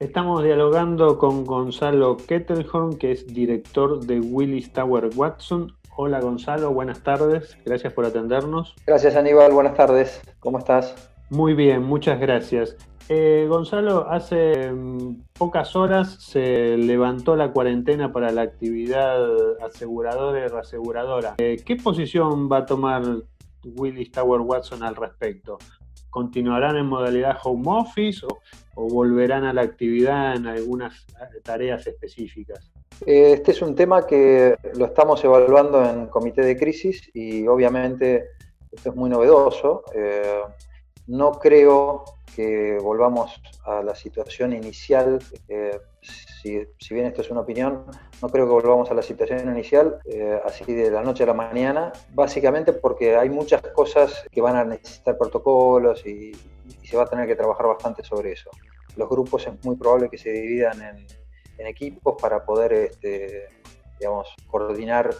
Estamos dialogando con Gonzalo Kettelhorn, que es director de Willis Tower Watson. Hola Gonzalo, buenas tardes, gracias por atendernos. Gracias Aníbal, buenas tardes, ¿cómo estás? Muy bien, muchas gracias. Eh, Gonzalo, hace mm, pocas horas se levantó la cuarentena para la actividad aseguradora y reaseguradora. Eh, ¿Qué posición va a tomar Willis Tower Watson al respecto? ¿Continuarán en modalidad home office o, volverán a la actividad en algunas eh, tareas específicas? Este es un tema que lo estamos evaluando en comité de crisis y obviamente esto es muy novedoso. Eh, no creo que volvamos a la situación inicial. Eh, si, bien esto es una opinión, no creo que volvamos a la situación inicial así de la noche a la mañana, básicamente porque hay muchas cosas que van a necesitar protocolos y, se va a tener que trabajar bastante sobre eso. Los grupos es muy probable que se dividan en, equipos para poder, este, digamos, coordinar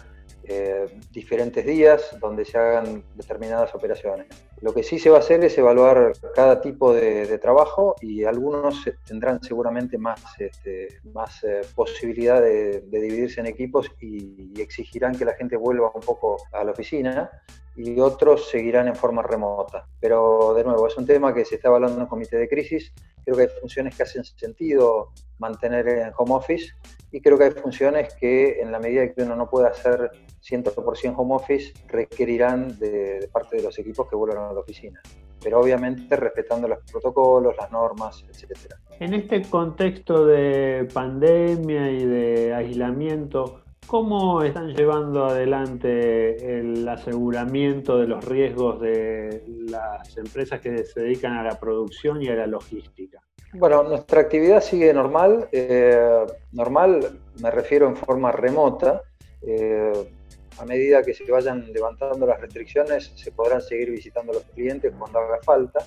eh, diferentes días donde se hagan determinadas operaciones. Lo que sí se va a hacer es evaluar cada tipo de, trabajo y algunos tendrán seguramente más, este, más eh, posibilidad de, dividirse en equipos y, exigirán que la gente vuelva un poco a la oficina y otros seguirán en forma remota. Pero de nuevo, es un tema que se está evaluando en el comité de crisis. Creo que hay funciones que hacen sentido mantener en home office y creo que hay funciones que en la medida que uno no pueda hacer 100% home office requerirán de, parte de los equipos que vuelvan a la oficina pero obviamente respetando los protocolos, las normas, etc. En este contexto de pandemia y de aislamiento, ¿cómo están llevando adelante el aseguramiento de los riesgos de las empresas que se dedican a la producción y a la logística? Bueno, nuestra actividad sigue normal. Eh, normal me refiero en forma remota. Eh, a medida que se vayan levantando las restricciones, se podrán seguir visitando a los clientes cuando haga falta.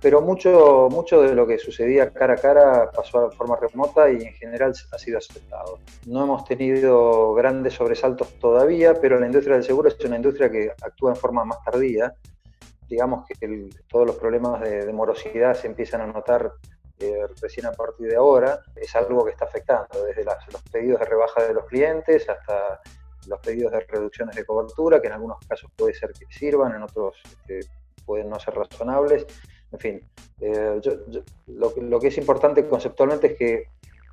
Pero mucho, mucho de lo que sucedía cara a cara pasó de forma remota y en general ha sido aceptado. No hemos tenido grandes sobresaltos todavía, pero la industria del seguro es una industria que actúa en forma más tardía. Digamos que todos los problemas de, de morosidad se empiezan a notar eh, recién a partir de ahora, es algo que está afectando, desde los pedidos de rebaja de los clientes hasta los pedidos de reducciones de cobertura, que en algunos casos puede ser que sirvan, en otros este, pueden no ser razonables. En fin, eh, lo, que es importante conceptualmente es que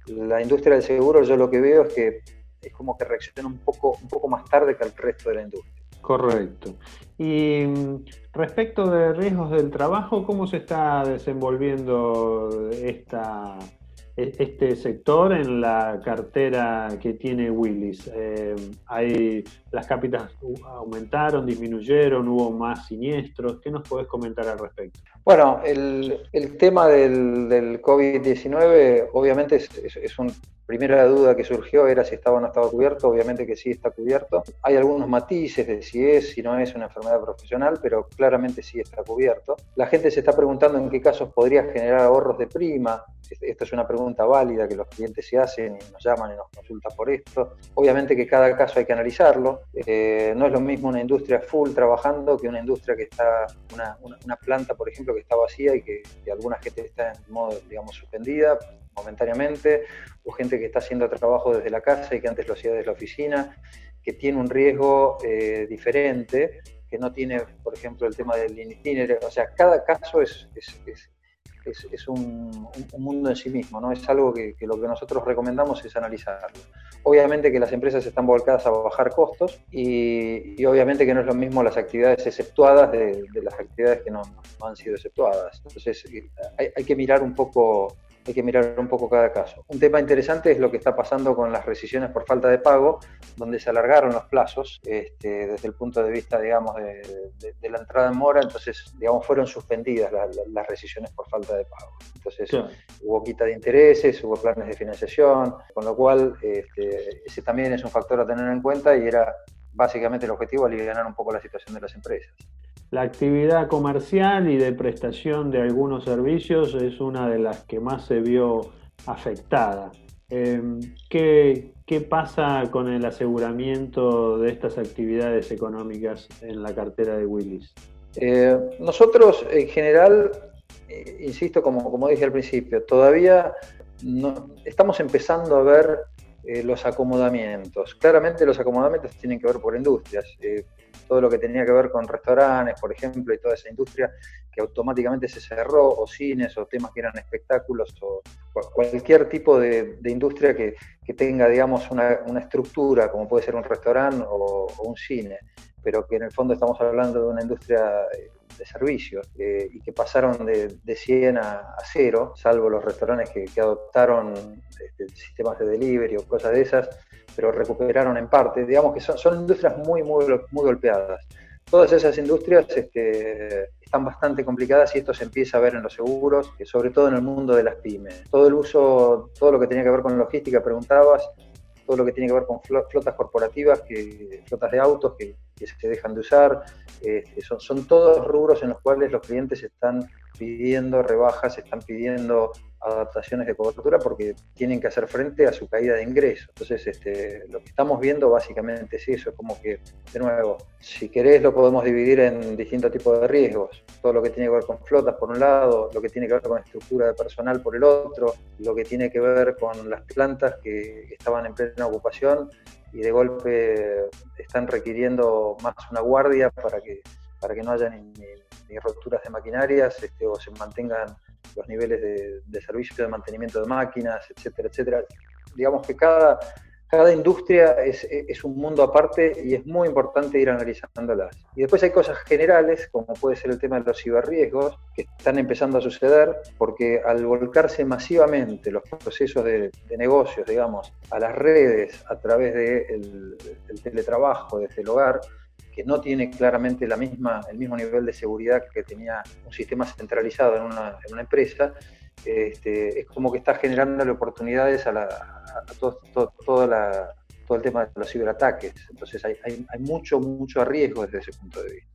la industria del seguro, yo lo que veo es que es como que reacciona un poco, un poco más tarde que el resto de la industria. Correcto. Y mm, respecto de riesgos del trabajo, ¿cómo se está desenvolviendo esta, este sector en la cartera que tiene Willis? Eh, hay, ¿Las cápitas aumentaron, disminuyeron, hubo más siniestros? ¿Qué nos podés comentar al respecto? Bueno, el, tema del, COVID-19 obviamente es un primera duda que surgió era si estaba o no estaba cubierto, obviamente que sí está cubierto. Hay algunos matices de si es, si no es una enfermedad profesional, pero claramente sí está cubierto. La gente se está preguntando en qué casos podría generar ahorros de prima. Esta es una pregunta válida que los clientes se hacen y nos llaman y nos consultan por esto. Obviamente que cada caso hay que analizarlo. Eh, no es lo mismo una industria full trabajando que una industria que está, una, una, planta, por ejemplo, que está vacía y que, que alguna gente está en modo, digamos, suspendida momentáneamente, o gente que está haciendo trabajo desde la casa y que antes lo hacía desde la oficina, que tiene un riesgo eh, diferente, que no tiene, por ejemplo, el tema del itinerario. O sea, cada caso es, es, un, mundo en sí mismo, ¿no? Es algo que, lo que nosotros recomendamos es analizarlo. Obviamente que las empresas están volcadas a bajar costos y, obviamente que no es lo mismo las actividades exceptuadas de, las actividades que no, han sido exceptuadas. Entonces eh, hay que mirar un poco hay que mirar un poco cada caso. Un tema interesante es lo que está pasando con las rescisiones por falta de pago, donde se alargaron los plazos este, desde el punto de vista, digamos, de, la entrada en mora, entonces, digamos, fueron suspendidas las rescisiones por falta de pago. Entonces, hubo quita de intereses, hubo planes de financiación, con lo cual este, ese también es un factor a tener en cuenta y era básicamente el objetivo aliviar un poco la situación de las empresas. La actividad comercial y de prestación de algunos servicios es una de las que más se vio afectada. Em, ¿qué, pasa con el aseguramiento de estas actividades económicas en la cartera de Willis? Eh, nosotros en general, eh, insisto, como, como dije al principio, todavía estamos empezando a ver eh, los acomodamientos. Claramente los acomodamientos tienen que ver por industrias. Todo lo que tenía que ver con restaurantes, por ejemplo, y toda esa industria que automáticamente se cerró, o cines, o temas que eran espectáculos, o cualquier tipo de, industria que, tenga, digamos, una, estructura, como puede ser un restaurante o, un cine, pero que en el fondo estamos hablando de una industria eh, de servicios eh, y que pasaron de, de 100 a, 0, salvo los restaurantes que, adoptaron este, sistemas de delivery o cosas de esas, pero recuperaron en parte. Digamos que son, son industrias muy, muy, muy golpeadas. Todas esas industrias este, están bastante complicadas y esto se empieza a ver en los seguros, sobre todo en el mundo de las pymes. Todo el uso, todo lo que tenía que ver con logística, preguntabas, todo lo que tiene que ver con flotas corporativas, que, flotas de autos que, se dejan de usar, este, son, son todos rubros en los cuales los clientes están pidiendo rebajas, están pidiendo adaptaciones de cobertura porque tienen que hacer frente a su caída de ingresos. Entonces, este, lo que estamos viendo básicamente es eso, es como que, de nuevo, si querés lo podemos dividir en distintos tipos de riesgos. Todo lo que tiene que ver con flotas por un lado, lo que tiene que ver con estructura de personal por el otro, lo que tiene que ver con las plantas que estaban en plena ocupación y de golpe están requiriendo más una guardia para que, para que no haya ni, roturas de maquinarias este, o se mantengan los niveles de, servicio de mantenimiento de máquinas, etcétera, etcétera. Digamos que cada, cada industria es, es, un mundo aparte y es muy importante ir analizándolas. Y después hay cosas generales, como puede ser el tema de los ciberriesgos, que están empezando a suceder, porque al volcarse masivamente los procesos de, negocios, digamos, a las redes a través del de teletrabajo desde el hogar, que no tiene claramente la misma, el mismo nivel de seguridad que tenía un sistema centralizado en una, empresa, este, es como que está generando oportunidades a, la, todo, todo, la, todo, el tema de los ciberataques. Entonces hay, hay, hay mucho, mucho riesgo desde ese punto de vista.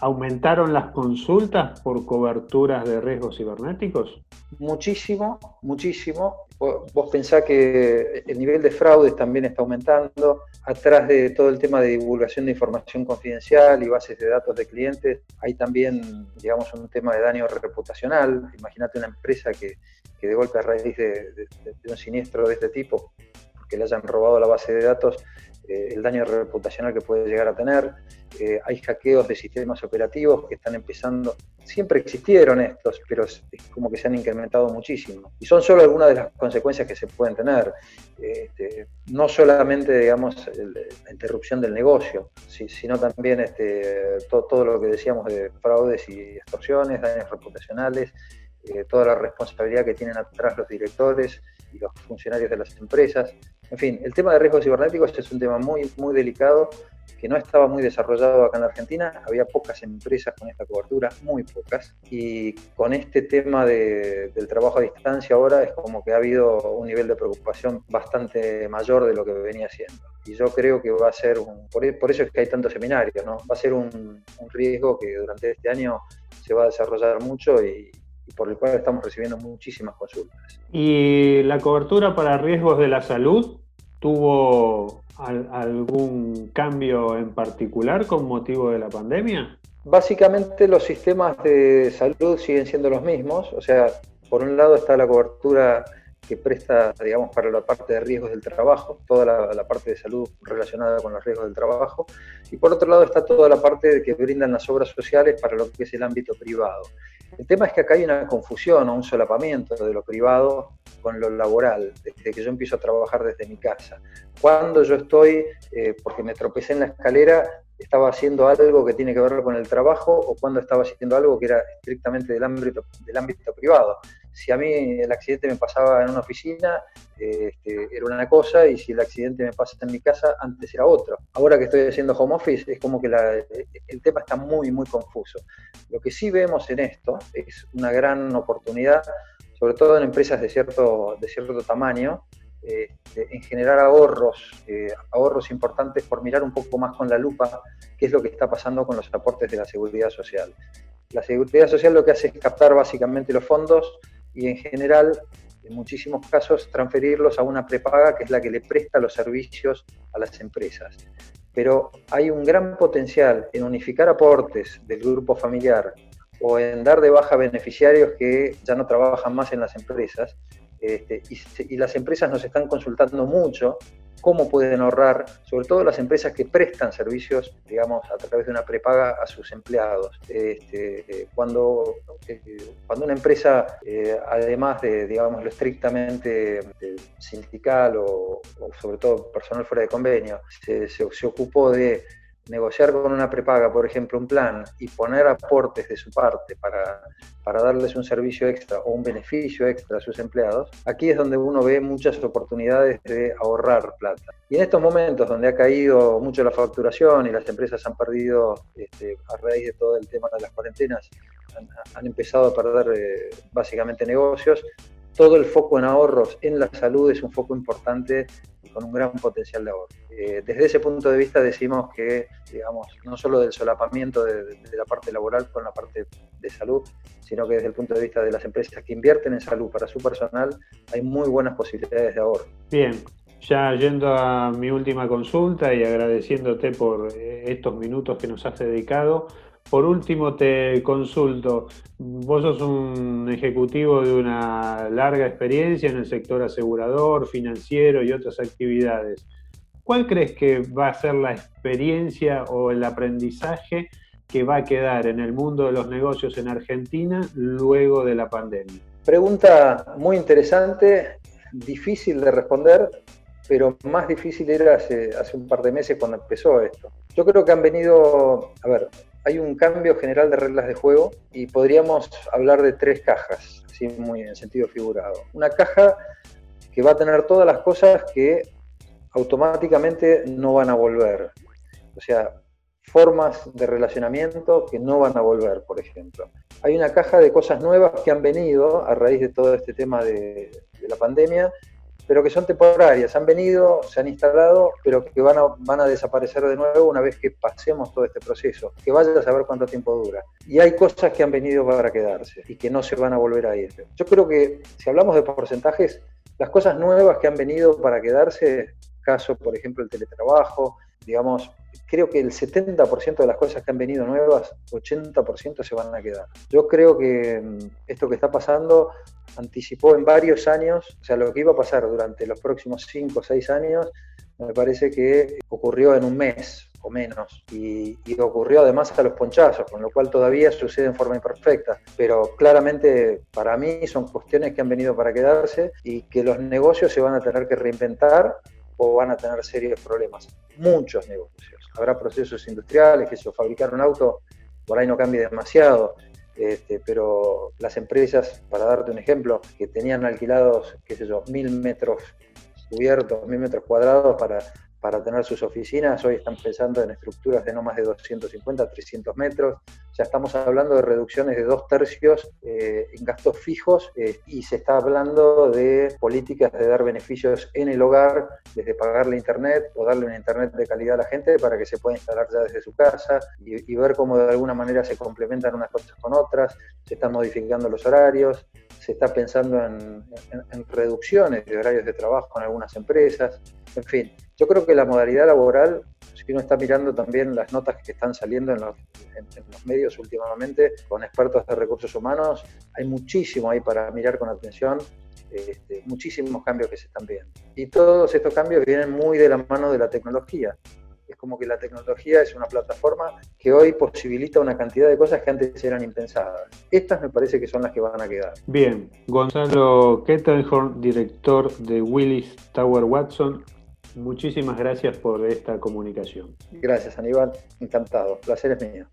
¿Aumentaron las consultas por coberturas de riesgos cibernéticos? Muchísimo, muchísimo. Vos pensás que el nivel de fraudes también está aumentando. Atrás de todo el tema de divulgación de información confidencial y bases de datos de clientes, hay también, digamos, un tema de daño reputacional. Imagínate una empresa que, de golpe a raíz de, de un siniestro de este tipo, que le hayan robado la base de datos, eh, el daño reputacional que puede llegar a tener. Eh, hay hackeos de sistemas operativos que están empezando. Siempre existieron estos, pero es, como que se han incrementado muchísimo. Y son solo algunas de las consecuencias que se pueden tener. Este, no solamente, digamos, la interrupción del negocio, sino también este, todo lo que decíamos de fraudes y extorsiones, daños reputacionales, eh, toda la responsabilidad que tienen atrás los directores y los funcionarios de las empresas. En fin, el tema de riesgos cibernéticos es un tema muy, muy delicado que no estaba muy desarrollado acá en la Argentina. Había pocas empresas con esta cobertura, muy pocas. Y con este tema del trabajo a distancia ahora es como que ha habido un nivel de preocupación bastante mayor de lo que venía siendo. Y yo creo que va a ser, un, por, eso es que hay tantos seminarios, ¿no? Va a ser un, un riesgo que durante este año se va a desarrollar mucho y, y por el cual estamos recibiendo muchísimas consultas. ¿Y la cobertura para riesgos de la salud tuvo algún cambio en particular con motivo de la pandemia? Básicamente los sistemas de salud siguen siendo los mismos, o sea, por un lado está la cobertura que presta, digamos, para la parte de riesgos del trabajo, toda la, parte de salud relacionada con los riesgos del trabajo, y por otro lado está toda la parte que brindan las obras sociales para lo que es el ámbito privado. El tema es que acá hay una confusión o un solapamiento de lo privado con lo laboral, desde que yo empiezo a trabajar desde mi casa. Cuando yo estoy, eh, porque me tropecé en la escalera, estaba haciendo algo que tiene que ver con el trabajo o cuando estaba haciendo algo que era estrictamente del ámbito, del ámbito privado. Si a mí el accidente me pasaba en una oficina, este, era una cosa, y si el accidente me pasa en mi casa, antes era otro. Ahora que estoy haciendo home office, es como que el tema está muy, muy confuso. Lo que sí vemos en esto es una gran oportunidad, sobre todo en empresas de cierto, de cierto tamaño, eh, en generar ahorros, eh, ahorros importantes por mirar un poco más con la lupa qué es lo que está pasando con los aportes de la seguridad social. La seguridad social lo que hace es captar básicamente los fondos y en general, en muchísimos casos, transferirlos a una prepaga que es la que le presta los servicios a las empresas. Pero hay un gran potencial en unificar aportes del grupo familiar o en dar de baja beneficiarios que ya no trabajan más en las empresas este, y, las empresas nos están consultando mucho cómo pueden ahorrar, sobre todo las empresas que prestan servicios, digamos, a través de una prepaga a sus empleados. Este, cuando, eh, cuando una empresa, eh, además de, digamos, lo estrictamente sindical o, sobre todo personal fuera de convenio, se ocupó de negociar con una prepaga, por ejemplo, un plan y poner aportes de su parte para, para darles un servicio extra o un beneficio extra a sus empleados, aquí es donde uno ve muchas oportunidades de ahorrar plata. Y en estos momentos donde ha caído mucho la facturación y las empresas han perdido, este, a raíz de todo el tema de las cuarentenas, han, empezado a perder eh, básicamente negocios, todo el foco en ahorros en la salud es un foco importante con un gran potencial de ahorro. Eh, desde ese punto de vista decimos que, digamos, no solo del solapamiento de, la parte laboral con la parte de salud, sino que desde el punto de vista de las empresas que invierten en salud para su personal, hay muy buenas posibilidades de ahorro. Bien, ya yendo a mi última consulta y agradeciéndote por eh, estos minutos que nos has dedicado, por último, te consulto, vos sos un ejecutivo de una larga experiencia en el sector asegurador, financiero y otras actividades. ¿Cuál crees que va a ser la experiencia o el aprendizaje que va a quedar en el mundo de los negocios en Argentina luego de la pandemia? Pregunta muy interesante, difícil de responder, pero más difícil era hace, un par de meses cuando empezó esto. Yo creo que han venido, a ver, hay un cambio general de reglas de juego y podríamos hablar de tres cajas, así muy en sentido figurado. Una caja que va a tener todas las cosas que automáticamente no van a volver. O sea, formas de relacionamiento que no van a volver, por ejemplo. Hay una caja de cosas nuevas que han venido a raíz de todo este tema de, de la pandemia pero que son temporarias, han venido, se han instalado, pero que van a, van a desaparecer de nuevo una vez que pasemos todo este proceso, que vaya a saber cuánto tiempo dura. Y hay cosas que han venido para quedarse y que no se van a volver a ir. Yo creo que si hablamos de porcentajes, las cosas nuevas que han venido para quedarse, caso por ejemplo el teletrabajo, digamos, creo que el 70% de las cosas que han venido nuevas, 80% se van a quedar. Yo creo que mm, esto que está pasando anticipó en varios años, o sea, lo que iba a pasar durante los próximos 5 o 6 años, me parece que ocurrió en un mes o menos, y, ocurrió además a los ponchazos, con lo cual todavía sucede en forma imperfecta, pero claramente para mí son cuestiones que han venido para quedarse y que los negocios se van a tener que reinventar van a tener serios problemas. Muchos negocios. Habrá procesos industriales, que si fabricar un auto por ahí no cambia demasiado, este, pero las empresas, para darte un ejemplo, que tenían alquilados, qué sé yo, mil metros cubiertos, mil metros cuadrados para para tener sus oficinas. Hoy están pensando en estructuras de no más de 250, 300 metros. Ya estamos hablando de reducciones de dos tercios eh, en gastos fijos eh, y se está hablando de políticas de dar beneficios en el hogar, desde pagarle internet o darle un internet de calidad a la gente para que se pueda instalar ya desde su casa y, ver cómo de alguna manera se complementan unas cosas con otras. Se están modificando los horarios, se está pensando en, reducciones de horarios de trabajo en algunas empresas. En fin, yo creo que la modalidad laboral, si uno está mirando también las notas que están saliendo en los, medios últimamente con expertos de recursos humanos, hay muchísimo ahí para mirar con atención, este, muchísimos cambios que se están viendo. Y todos estos cambios vienen muy de la mano de la tecnología. Como que la tecnología es una plataforma que hoy posibilita una cantidad de cosas que antes eran impensadas. Estas me parece que son las que van a quedar. Bien, Gonzalo Kettelhorn, director de Willis Tower Watson, Muchísimas gracias por esta comunicación. Gracias, Aníbal. Encantado. placer es mío.